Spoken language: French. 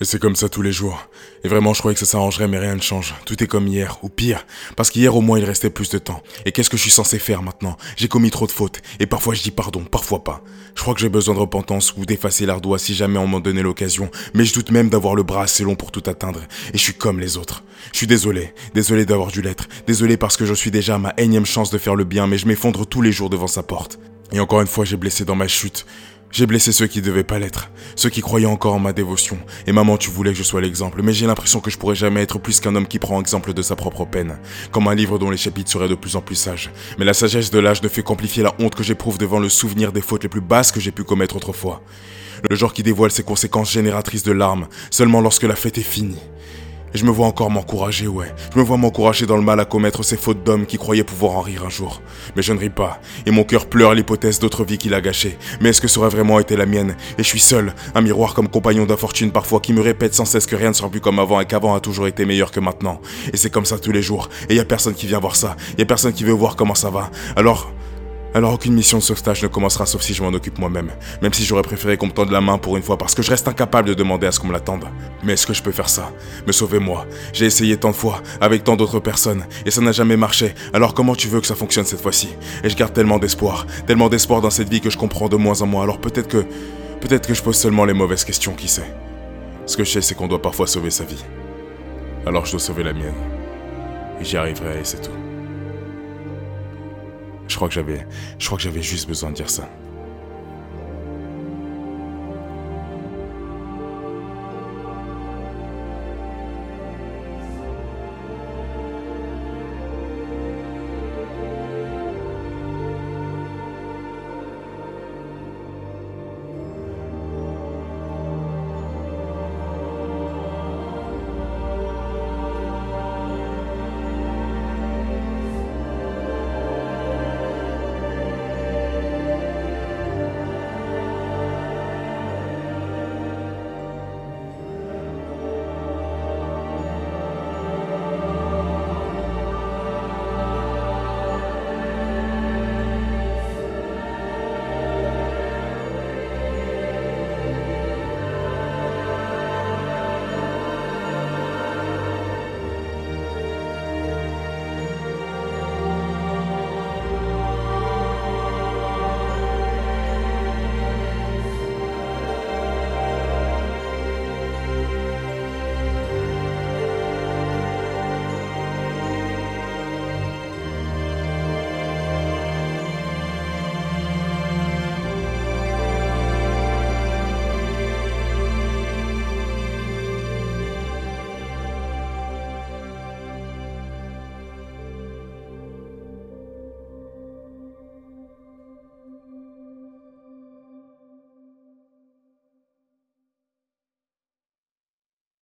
Et c'est comme ça tous les jours. Et vraiment, je croyais que ça s'arrangerait, mais rien ne change. Tout est comme hier, ou pire. Parce qu'hier, au moins, il restait plus de temps. Et qu'est-ce que je suis censé faire maintenant? J'ai commis trop de fautes. Et parfois, je dis pardon, parfois pas. Je crois que j'ai besoin de repentance ou d'effacer l'ardoise si jamais on m'en donnait l'occasion. Mais je doute même d'avoir le bras assez long pour tout atteindre. Et je suis comme les autres. Je suis désolé. Désolé d'avoir dû l'être. Désolé parce que je suis déjà à ma énième chance de faire le bien, mais je m'effondre tous les jours devant sa porte. Et encore une fois, j'ai blessé dans ma chute. J'ai blessé ceux qui devaient pas l'être, ceux qui croyaient encore en ma dévotion. Et maman, tu voulais que je sois l'exemple, mais j'ai l'impression que je pourrais jamais être plus qu'un homme qui prend exemple de sa propre peine, comme un livre dont les chapitres seraient de plus en plus sages. Mais la sagesse de l'âge ne fait qu'amplifier la honte que j'éprouve devant le souvenir des fautes les plus basses que j'ai pu commettre autrefois. Le genre qui dévoile ses conséquences génératrices de larmes seulement lorsque la fête est finie. Et je me vois encore m'encourager, ouais. Je me vois m'encourager dans le mal à commettre ces fautes d'homme qui croyaient pouvoir en rire un jour. Mais je ne ris pas, et mon cœur pleure l'hypothèse d'autre vie qu'il a gâchée. Mais est-ce que ça aurait vraiment été la mienne? Et je suis seul, un miroir comme compagnon d'infortune parfois qui me répète sans cesse que rien ne sera plus comme avant et qu'avant a toujours été meilleur que maintenant. Et c'est comme ça tous les jours. Et y a personne qui vient voir ça. Y a personne qui veut voir comment ça va. Alors, alors aucune mission de sauvetage ne commencera sauf si je m'en occupe moi-même. Même si j'aurais préféré qu'on me tende la main pour une fois parce que je reste incapable de demander à ce qu'on me l'attende. Mais est-ce que je peux faire ça? Me sauver moi J'ai essayé tant de fois, avec tant d'autres personnes, et ça n'a jamais marché. Alors comment tu veux que ça fonctionne cette fois-ci? Et je garde tellement d'espoir, tellement d'espoir dans cette vie que je comprends de moins en moins. Alors peut-être que... Peut-être que je pose seulement les mauvaises questions, qui sait? Ce que je sais, c'est qu'on doit parfois sauver sa vie. Alors je dois sauver la mienne. Et j'y arriverai, et c'est tout. Je crois que j'avais, je juste besoin de dire ça.